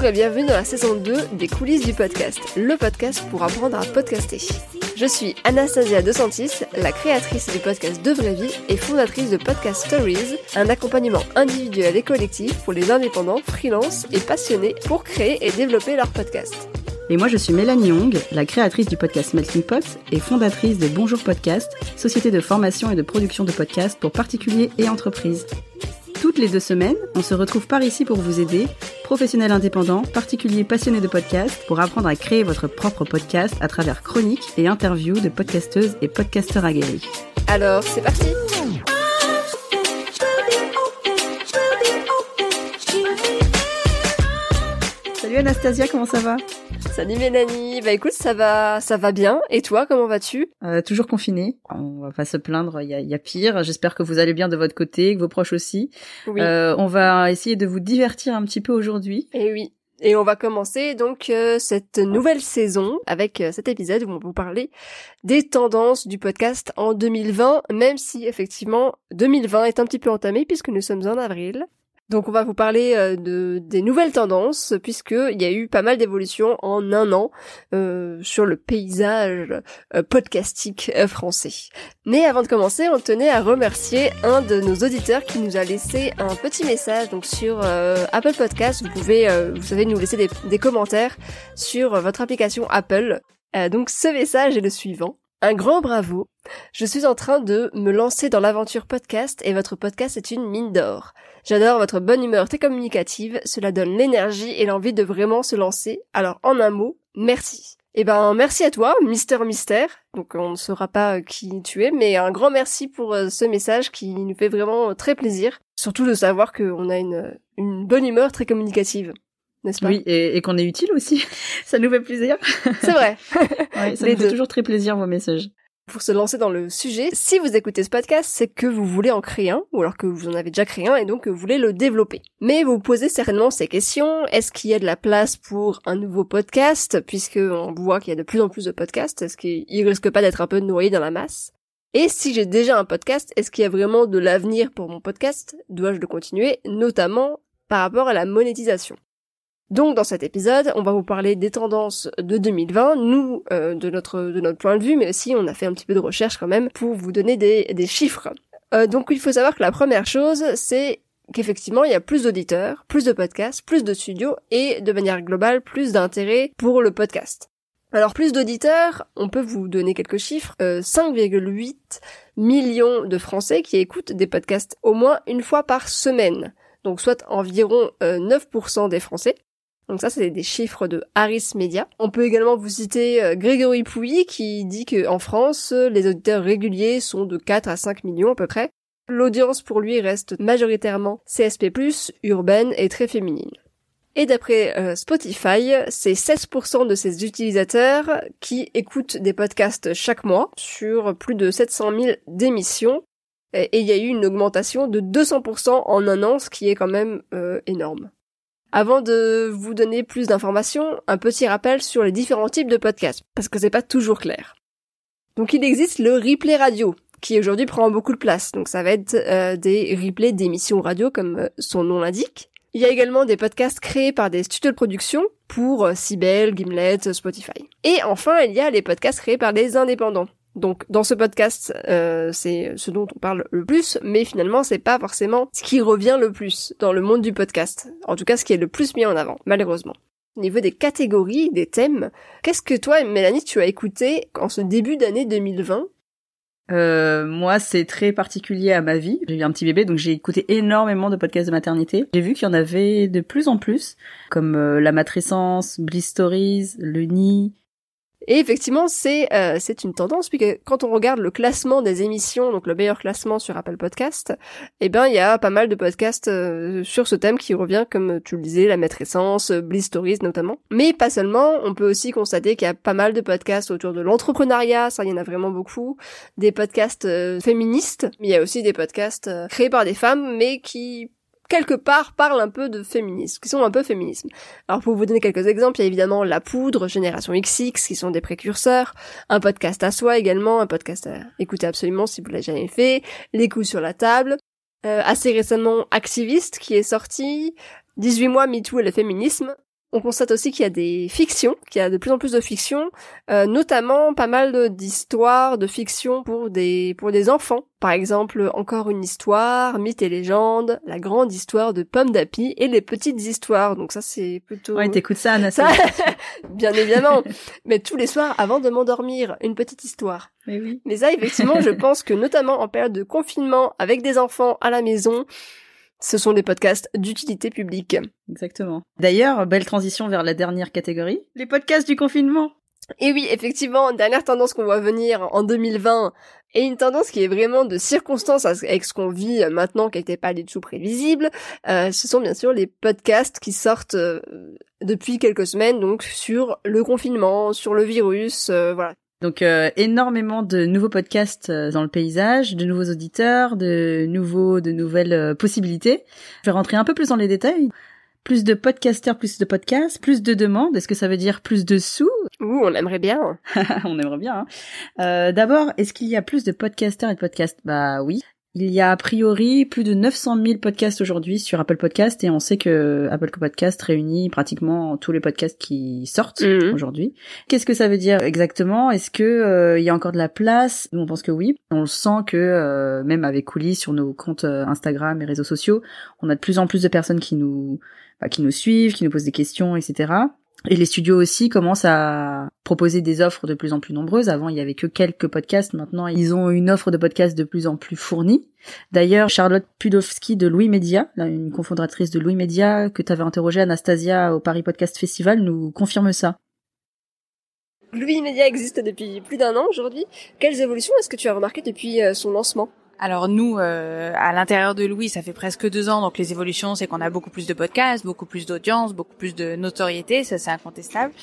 Bonjour et bienvenue dans la saison 2 des coulisses du podcast, le podcast pour apprendre à podcaster. Je suis Anastasia De Santis, la créatrice du podcast De Vraie Vie et fondatrice de Podcast Stories, un accompagnement individuel et collectif pour les indépendants, freelance et passionnés pour créer et développer leur podcast. Et moi, je suis Mélanie Young, la créatrice du podcast Melting Pot et fondatrice de Bonjour Podcast, société de formation et de production de podcasts pour particuliers et entreprises. Toutes les deux semaines, on se retrouve par ici pour vous aider, professionnels indépendants, particuliers passionnés de podcasts, pour apprendre à créer votre propre podcast à travers chroniques et interviews de podcasteuses et podcasteurs aguerris. Alors, c'est parti Anastasia, comment ça va? Salut Mélanie, bah écoute, ça va, ça va bien. Et toi, comment vas-tu? Euh, Toujours confiné. On va pas se plaindre, il y a, y a, pire. J'espère que vous allez bien de votre côté, que vos proches aussi. Oui. Euh, on va essayer de vous divertir un petit peu aujourd'hui. Et oui. Et on va commencer donc euh, cette nouvelle saison avec cet épisode où on va vous parler des tendances du podcast en 2020, même si effectivement 2020 est un petit peu entamé puisque nous sommes en avril. Donc on va vous parler euh, de des nouvelles tendances puisque il y a eu pas mal d'évolutions en un an euh, sur le paysage euh, podcastique français. Mais avant de commencer, on tenait à remercier un de nos auditeurs qui nous a laissé un petit message donc sur Apple Podcast. Vous pouvez, vous savez, nous laisser des commentaires sur votre application Apple. donc ce message est le suivant. Un grand bravo. Je suis en train de me lancer dans l'aventure podcast et votre podcast est une mine d'or. J'adore votre bonne humeur très communicative, cela donne l'énergie et l'envie de vraiment se lancer. Alors en un mot, merci. Eh ben merci à toi, Mister Mystère. Donc on ne saura pas qui tu es, mais un grand merci pour euh, ce message qui nous fait vraiment très plaisir. Surtout de savoir qu'on a une bonne humeur très communicative. N'est-ce pas Oui, et, et qu'on est utile aussi. ça nous fait plaisir. C'est vrai. ouais, ça nous fait toujours très plaisir vos messages pour se lancer dans le sujet, si vous écoutez ce podcast, c'est que vous voulez en créer un, ou alors que vous en avez déjà créé un et donc que vous voulez le développer. Mais vous vous posez certainement ces questions. Est-ce qu'il y a de la place pour un nouveau podcast, puisque on voit qu'il y a de plus en plus de podcasts, est-ce qu'il risque pas d'être un peu noyé dans la masse? Et si j'ai déjà un podcast, est-ce qu'il y a vraiment de l'avenir pour mon podcast? Dois-je le continuer? Notamment par rapport à la monétisation. Donc dans cet épisode, on va vous parler des tendances de 2020, nous euh, de notre de notre point de vue, mais aussi on a fait un petit peu de recherche quand même pour vous donner des, des chiffres. Euh, donc il faut savoir que la première chose, c'est qu'effectivement il y a plus d'auditeurs, plus de podcasts, plus de studios et de manière globale plus d'intérêt pour le podcast. Alors plus d'auditeurs, on peut vous donner quelques chiffres. Euh, 5,8 millions de Français qui écoutent des podcasts au moins une fois par semaine. Donc soit environ 9% des Français. Donc ça, c'est des chiffres de Harris Media. On peut également vous citer euh, Grégory Pouilly qui dit qu'en France, les auditeurs réguliers sont de 4 à 5 millions à peu près. L'audience pour lui reste majoritairement CSP+, urbaine et très féminine. Et d'après euh, Spotify, c'est 16% de ses utilisateurs qui écoutent des podcasts chaque mois sur plus de 700 000 d'émissions. Et il y a eu une augmentation de 200% en un an, ce qui est quand même euh, énorme. Avant de vous donner plus d'informations, un petit rappel sur les différents types de podcasts, parce que c'est pas toujours clair. Donc il existe le replay radio, qui aujourd'hui prend beaucoup de place. Donc ça va être euh, des replays d'émissions radio, comme euh, son nom l'indique. Il y a également des podcasts créés par des studios de production pour euh, Sibel, Gimlet, Spotify. Et enfin, il y a les podcasts créés par des indépendants. Donc dans ce podcast, euh, c'est ce dont on parle le plus, mais finalement c'est pas forcément ce qui revient le plus dans le monde du podcast. En tout cas, ce qui est le plus mis en avant, malheureusement. Au niveau des catégories, des thèmes, qu'est-ce que toi, Mélanie, tu as écouté en ce début d'année 2020 euh, moi, c'est très particulier à ma vie. J'ai eu un petit bébé, donc j'ai écouté énormément de podcasts de maternité. J'ai vu qu'il y en avait de plus en plus, comme euh, la matrescence, Bliss Stories, le nid, et effectivement, c'est euh, c'est une tendance puisque quand on regarde le classement des émissions, donc le meilleur classement sur Apple Podcast, eh ben il y a pas mal de podcasts euh, sur ce thème qui revient comme tu le disais, la maîtressance, Bliss Stories notamment. Mais pas seulement, on peut aussi constater qu'il y a pas mal de podcasts autour de l'entrepreneuriat, ça il y en a vraiment beaucoup, des podcasts euh, féministes, mais il y a aussi des podcasts créés par des femmes mais qui quelque part parlent un peu de féminisme, qui sont un peu féminisme. Alors pour vous donner quelques exemples, il y a évidemment La Poudre, Génération XX, qui sont des précurseurs, un podcast à soi également, un podcast à écouter absolument si vous l'avez jamais fait, Les coups sur la table, euh, assez récemment Activiste qui est sorti, 18 mois MeToo et le féminisme, On constate aussi qu'il y a des fictions, qu'il y a de plus en plus de fictions, euh, notamment pas mal d'histoires, de, fictions pour des pour des enfants. Par exemple, encore une histoire, mythes et légendes, la grande histoire de Pomme d'Api et les petites histoires. Donc ça c'est plutôt. Ouais, t'écoutes ça, Anna. Ça, bien évidemment. Mais tous les soirs, avant de m'endormir, une petite histoire. Mais oui. Mais ça, effectivement, je pense que notamment en période de confinement, avec des enfants à la maison, ce sont des podcasts d'utilité publique. Exactement. D'ailleurs, belle transition vers la dernière catégorie, les podcasts du confinement. Et oui, effectivement, dernière tendance qu'on voit venir en 2020, et une tendance qui est vraiment de circonstance avec ce qu'on vit maintenant, qui n'était pas du tout prévisible, euh, ce sont bien sûr les podcasts qui sortent euh, depuis quelques semaines, donc sur le confinement, sur le virus, euh, voilà. Donc euh, énormément de nouveaux podcasts euh, dans le paysage, de nouveaux auditeurs, de nouveaux, de nouvelles euh, possibilités. Je vais rentrer un peu plus dans les détails. Plus de podcasters, plus de podcasts, plus de demandes. Est-ce que ça veut dire plus de sous? Ouh, on aimerait bien. on aimerait bien. Hein. D'abord, est-ce qu'il y a plus de podcasters et de podcasts? Bah oui. Il y a a priori plus de 900 000 podcasts aujourd'hui sur Apple Podcast et on sait que Apple Podcast réunit pratiquement tous les podcasts qui sortent Mhm. aujourd'hui. Qu'est-ce que ça veut dire exactement? Est-ce que euh, il y a encore de la place? Nous on pense que oui. On le sent que euh, même avec Coulis sur nos comptes euh, Instagram et réseaux sociaux, on a de plus en plus de personnes qui nous bah, qui nous suivent, qui nous posent des questions, etc. Et les studios aussi commencent à proposer des offres de plus en plus nombreuses. Avant, il y avait que quelques podcasts. Maintenant, ils ont une offre de podcasts de plus en plus fournie. D'ailleurs, Charlotte Pudowski de Louis Media, une cofondatrice de Louis Media que tu avais interrogé Anastasia au Paris Podcast Festival, nous confirme ça. Louis Media existe depuis plus d'un an aujourd'hui. Quelles évolutions est-ce que tu as remarquées depuis euh, son lancement? Alors nous, euh, à l'intérieur de Louis, ça fait presque deux ans, donc les évolutions, c'est qu'on a beaucoup plus de podcasts, beaucoup plus d'audience, beaucoup plus de notoriété, ça c'est incontestable.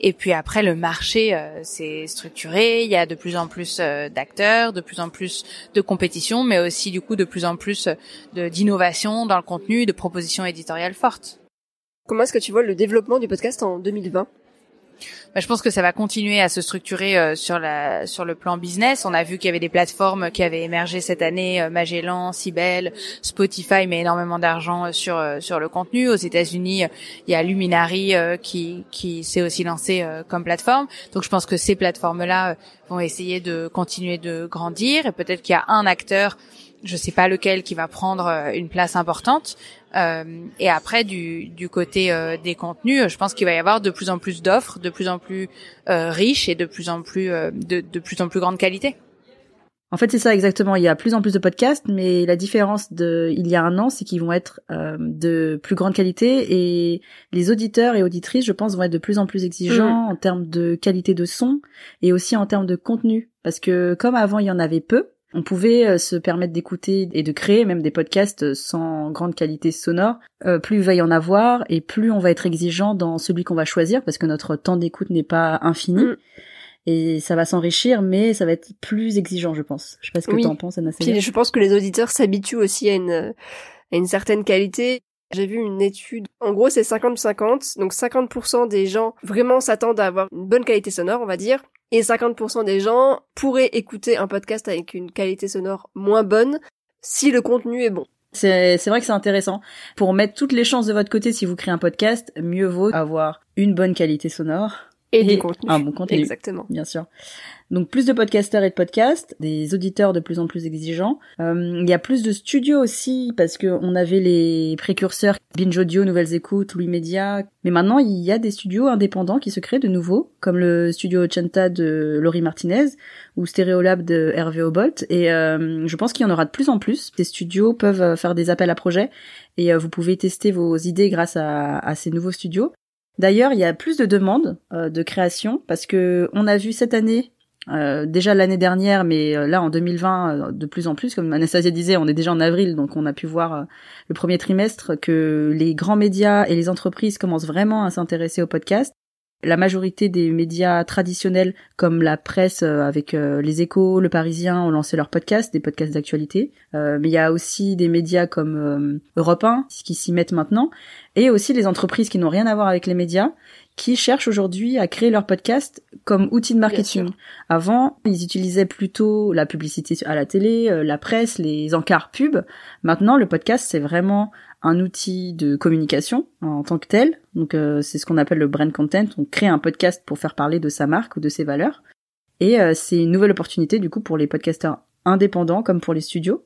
Et puis après, le marché euh, s'est structuré, il y a de plus en plus euh, d'acteurs, de plus en plus de compétition, mais aussi du coup de plus en plus d'innovation dans le contenu, de propositions éditoriales fortes. Comment est-ce que tu vois le développement du podcast en 2020 Bah, je pense que ça va continuer à se structurer euh, sur la sur le plan business. On a vu qu'il y avait des plateformes qui avaient émergé cette année, euh, Magellan, Sibel, Spotify met énormément d'argent euh, sur euh, sur le contenu. Aux États-Unis, il y a Luminary qui qui s'est aussi lancé comme plateforme. Donc je pense que ces plateformes-là vont essayer de continuer de grandir et peut-être qu'il y a un acteur je sais pas lequel qui va prendre euh, une place importante. Euh, et après, du, du côté euh, des contenus, je pense qu'il va y avoir de plus en plus d'offres, de plus en plus euh, riches et de plus en plus euh, de, de plus en plus grande qualité. En fait, c'est ça exactement. Il y a plus en plus de podcasts, mais la différence de il y a un an, c'est qu'ils vont être euh, de plus grande qualité et les auditeurs et auditrices, je pense, vont être de plus en plus exigeants en termes de qualité de son et aussi en termes de contenu. Parce que comme avant, il y en avait peu, on pouvait euh, se permettre d'écouter et de créer même des podcasts sans grande qualité sonore. Euh, plus il va y en avoir et plus on va être exigeant dans celui qu'on va choisir parce que notre temps d'écoute n'est pas infini. Mm. Et ça va s'enrichir, mais ça va être plus exigeant, je pense. Je sais pas ce que Oui. t'en penses, Anastasia. Puis je pense que les auditeurs s'habituent aussi à une, à une certaine qualité. J'ai vu une étude, en gros c'est 50-50, donc 50% des gens vraiment s'attendent à avoir une bonne qualité sonore, on va dire, et 50% des gens pourraient écouter un podcast avec une qualité sonore moins bonne si le contenu est bon. C'est vrai que c'est intéressant. Pour mettre toutes les chances de votre côté, si vous créez un podcast, mieux vaut avoir une bonne qualité sonore Et, du contenu. un bon contenu. Exactement. bien sûr. Donc plus de podcasteurs et de podcasts, des auditeurs de plus en plus exigeants. Euh, il y a plus de studios aussi parce que on avait les précurseurs Binge Audio, Nouvelles Écoutes, Louis Media, mais maintenant il y a des studios indépendants qui se créent de nouveau, comme le studio Ochenta de Laurie Martinez ou Stereolab de Hervé Obolt. Et euh, je pense qu'il y en aura de plus en plus. Des studios peuvent euh, faire des appels à projets et euh, vous pouvez tester vos idées grâce à, à ces nouveaux studios. D'ailleurs, il y a plus de demandes euh, de création parce que on a vu cette année euh, déjà l'année dernière, mais euh, là en 2020 euh, de plus en plus, comme Anastasia disait, on est déjà en avril, donc on a pu voir le premier trimestre que les grands médias et les entreprises commencent vraiment à s'intéresser au podcast. La majorité des médias traditionnels comme la presse avec les Échos, Le Parisien ont lancé leurs podcasts, des podcasts d'actualité. mais il y a aussi des médias comme Europe 1 qui s'y mettent maintenant, et aussi les entreprises qui n'ont rien à voir avec les médias qui cherchent aujourd'hui à créer leur podcast comme outil de marketing. Avant, ils utilisaient plutôt la publicité à la télé, euh, la presse, les encarts pub. Maintenant, le podcast, c'est vraiment un outil de communication en tant que tel. Donc, euh, c'est ce qu'on appelle le brand content. On crée un podcast pour faire parler de sa marque ou de ses valeurs. Et euh, c'est une nouvelle opportunité, du coup, pour les podcasteurs indépendants comme pour les studios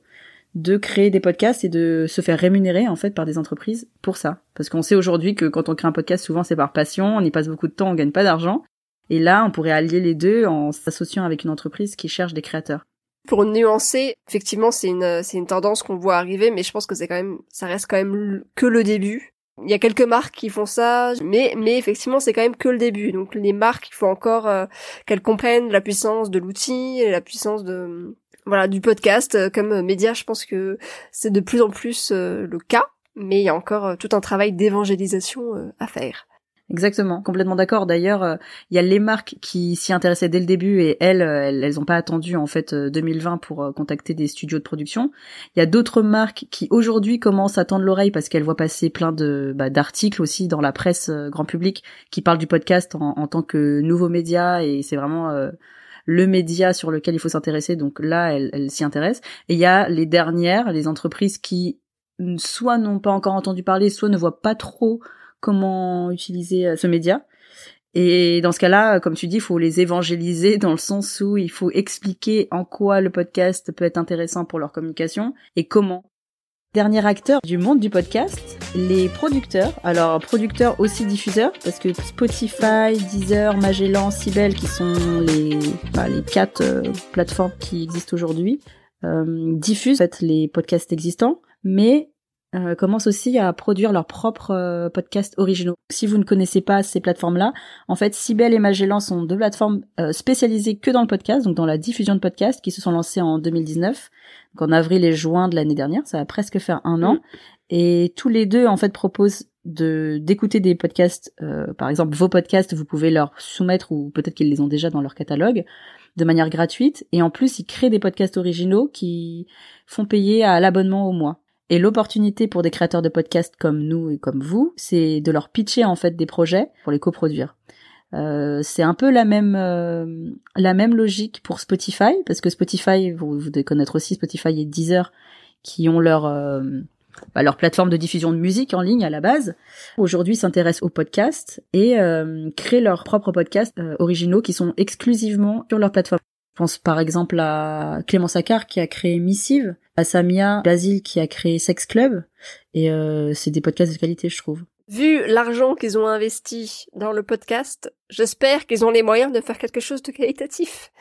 de créer des podcasts et de se faire rémunérer en fait par des entreprises pour ça. Parce qu'on sait aujourd'hui que quand on crée un podcast, souvent c'est par passion, on y passe beaucoup de temps, on gagne pas d'argent. Et là, on pourrait allier les deux en s'associant avec une entreprise qui cherche des créateurs. Pour nuancer, effectivement, c'est une c'est une tendance qu'on voit arriver, mais je pense que c'est quand même ça reste quand même que le début. Il y a quelques marques qui font ça, mais mais effectivement c'est quand même que le début. Donc les marques, il faut encore euh, qu'elles comprennent la puissance de l'outil, la puissance de voilà du podcast euh, comme média. Je pense que c'est de plus en plus euh, le cas, mais il y a encore euh, tout un travail d'évangélisation à faire. Exactement, complètement d'accord. D'ailleurs, il y a les marques qui s'y intéressaient dès le début et elles, elles, ont pas attendu en fait 2020 pour contacter des studios de production. Il y a d'autres marques qui aujourd'hui commencent à tendre l'oreille parce qu'elles voient passer plein de bah, d'articles aussi dans la presse grand public qui parlent du podcast en, en tant que nouveau média et c'est vraiment le média sur lequel il faut s'intéresser. Donc là, elle, s'y intéresse. Et il y a les dernières, les entreprises qui soit n'ont pas encore entendu parler, soit ne voient pas trop comment utiliser euh, ce média. Et dans ce cas-là, comme tu dis, il faut les évangéliser dans le sens où il faut expliquer en quoi le podcast peut être intéressant pour leur communication et comment. Dernier acteur du monde du podcast, les producteurs. Alors producteurs aussi diffuseurs parce que Spotify, Deezer, Magellan, Sibel qui sont les les quatre euh, plateformes qui existent aujourd'hui euh, diffusent en fait les podcasts existants, mais euh, commencent aussi à produire leurs propres euh, podcasts originaux. Si vous ne connaissez pas ces plateformes-là, en fait, Sibel et Magellan sont deux plateformes spécialisées que dans le podcast, donc dans la diffusion de podcasts, qui se sont lancées en 2019 donc en avril et juin de l'année dernière, ça va presque faire un an. Mm. Et tous les deux en fait proposent de d'écouter des podcasts, euh, par exemple vos podcasts, vous pouvez leur soumettre ou peut-être qu'ils les ont déjà dans leur catalogue de manière gratuite. Et en plus, ils créent des podcasts originaux qui font payer à l'abonnement au mois. Et l'opportunité pour des créateurs de podcasts comme nous et comme vous, c'est de leur pitcher en fait des projets pour les coproduire. Euh, c'est un peu la même euh, la même logique pour Spotify parce que Spotify vous, vous devez connaître aussi Spotify et Deezer qui ont leur euh, bah, leur plateforme de diffusion de musique en ligne à la base. Aujourd'hui, s'intéressent aux podcasts et créent leurs propres podcasts originaux qui sont exclusivement sur leur plateforme. Je pense par exemple à Clément Saccard qui a créé Missive, à Samia Basile qui a créé Sex Club et c'est des podcasts de qualité, je trouve. Vu l'argent qu'ils ont investi dans le podcast, j'espère qu'ils ont les moyens de faire quelque chose de qualitatif.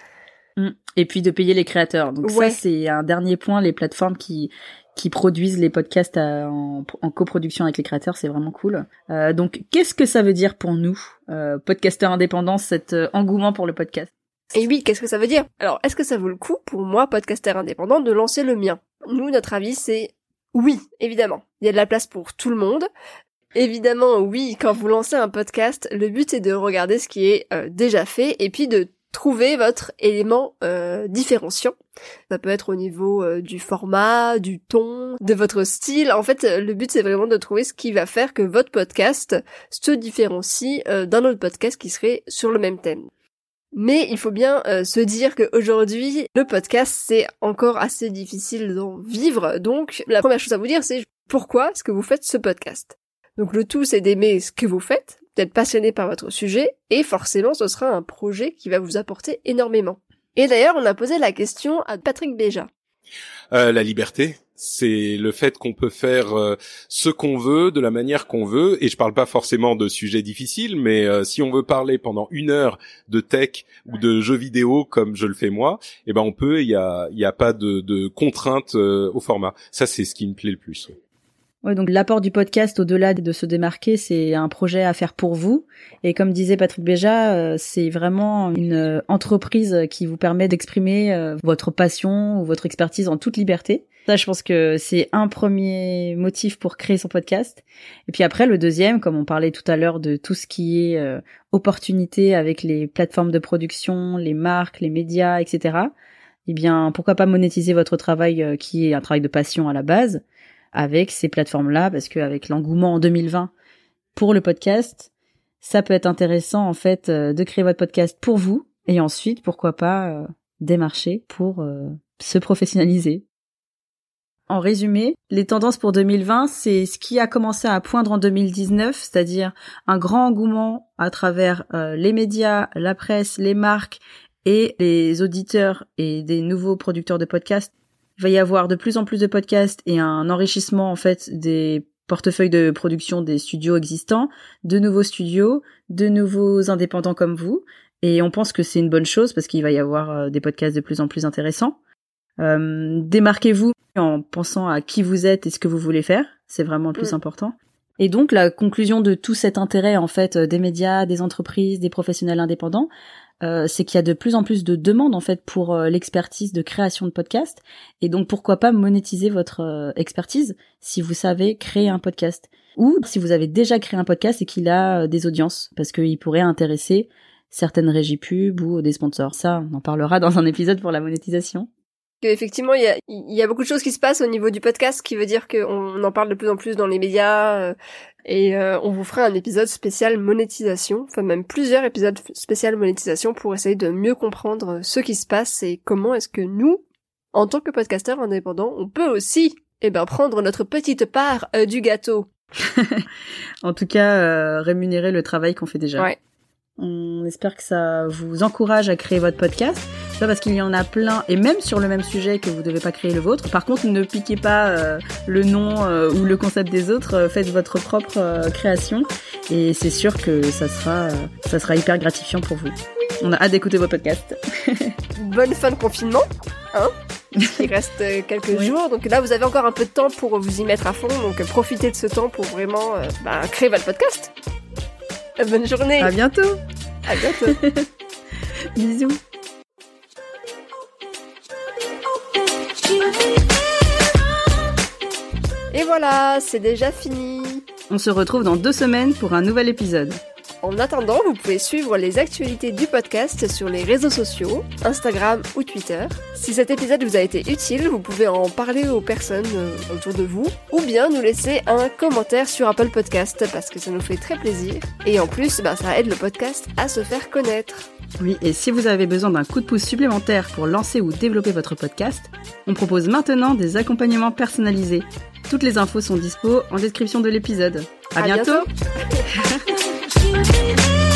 Mm. Et puis de payer les créateurs. Donc ça, c'est un dernier point. Les plateformes qui qui produisent les podcasts en, coproduction avec les créateurs, c'est vraiment cool. Euh, donc, qu'est-ce que ça veut dire pour nous, euh, podcasteurs indépendants, cet euh, engouement pour le podcast? Et oui, qu'est-ce que ça veut dire? Alors, est-ce que ça vaut le coup pour moi, podcasteur indépendant, de lancer le mien? Nous, notre avis, c'est oui, évidemment. Il y a de la place pour tout le monde. Évidemment, oui, quand vous lancez un podcast, le but est de regarder ce qui est euh, déjà fait et puis de trouver votre élément euh, différenciant. Ça peut être au niveau euh, du format, du ton, de votre style. En fait, le but c'est vraiment de trouver ce qui va faire que votre podcast se différencie d'un autre podcast qui serait sur le même thème. Mais il faut bien se dire qu'aujourd'hui, le podcast, c'est encore assez difficile d'en vivre. Donc, la première chose à vous dire, c'est pourquoi est-ce que vous faites ce podcast? Donc le tout, c'est d'aimer ce que vous faites, d'être passionné par votre sujet, et forcément, ce sera un projet qui va vous apporter énormément. Et d'ailleurs, on a posé la question à Patrick Béja. Euh, la liberté, c'est le fait qu'on peut faire euh, ce qu'on veut de la manière qu'on veut. Et je parle pas forcément de sujets difficiles mais euh, si on veut parler pendant une heure de tech ou de jeux vidéo comme je le fais moi eh ben on peut. Il y a il y a pas de, de contraintes au format. Ça c'est ce qui me plaît le plus Ouais, donc l'apport du podcast au-delà de se démarquer, c'est un projet à faire pour vous. Et comme disait Patrick Béja, euh, c'est vraiment une euh, entreprise qui vous permet d'exprimer euh, votre passion ou votre expertise en toute liberté. Je pense que c'est un premier motif pour créer son podcast. Et puis après, le deuxième, comme on parlait tout à l'heure de tout ce qui est euh, opportunité avec les plateformes de production, les marques, les médias, etc. Eh bien, pourquoi pas monétiser votre travail euh, qui est un travail de passion à la base avec ces plateformes-là, parce qu'avec l'engouement en 2020 pour le podcast, ça peut être intéressant en fait euh, de créer votre podcast pour vous et ensuite, pourquoi pas démarcher pour se professionnaliser. En résumé, les tendances pour 2020, c'est ce qui a commencé à poindre en 2019, c'est-à-dire un grand engouement à travers euh, les médias, la presse, les marques et les auditeurs et des nouveaux producteurs de podcasts. Il va y avoir de plus en plus de podcasts et un enrichissement en fait des portefeuilles de production des studios existants, de nouveaux studios, de nouveaux indépendants comme vous. Et on pense que c'est une bonne chose parce qu'il va y avoir euh, des podcasts de plus en plus intéressants. Euh, démarquez-vous en pensant à qui vous êtes et ce que vous voulez faire. C'est vraiment le plus important. Et donc la conclusion de tout cet intérêt en fait euh, des médias, des entreprises, des professionnels indépendants, euh, c'est qu'il y a de plus en plus de demandes en fait pour euh, l'expertise de création de podcast. Et donc pourquoi pas monétiser votre expertise si vous savez créer un podcast ou si vous avez déjà créé un podcast et qu'il a des audiences parce qu'il pourrait intéresser certaines régies pub ou des sponsors. Ça, on en parlera dans un épisode pour la monétisation effectivement il y a, y a beaucoup de choses qui se passent au niveau du podcast, ce qui veut dire qu'on en parle de plus en plus dans les médias euh, et euh, on vous fera un épisode spécial monétisation, enfin même plusieurs épisodes spécial monétisation pour essayer de mieux comprendre ce qui se passe et comment est-ce que nous, en tant que podcasteurs indépendants, on peut aussi eh ben prendre notre petite part euh, du gâteau. en tout cas, rémunérer le travail qu'on fait déjà. Ouais. On espère que ça vous encourage à créer votre podcast. Pas parce qu'il y en a plein, et même sur le même sujet, que vous ne devez pas créer le vôtre. Par contre, ne piquez pas euh, le nom euh, ou le concept des autres. Euh, faites votre propre création, et c'est sûr que ça sera, ça sera hyper gratifiant pour vous. On a hâte d'écouter vos podcasts. Bonne fin de confinement, hein il reste quelques jours. Donc là, vous avez encore un peu de temps pour vous y mettre à fond. Donc profitez de ce temps pour vraiment bah, créer votre podcast. Bonne journée. À bientôt. À bientôt. Bisous. Voilà, c'est déjà fini. On se retrouve dans deux semaines pour un nouvel épisode. En attendant, vous pouvez suivre les actualités du podcast sur les réseaux sociaux, Instagram ou Twitter. Si cet épisode vous a été utile, vous pouvez en parler aux personnes euh, autour de vous, ou bien nous laisser un commentaire sur Apple Podcast parce que ça nous fait très plaisir. Et en plus, bah, ça aide le podcast à se faire connaître. Oui, et si vous avez besoin d'un coup de pouce supplémentaire pour lancer ou développer votre podcast, on propose maintenant des accompagnements personnalisés. Toutes les infos sont dispo en description de l'épisode. À, bientôt.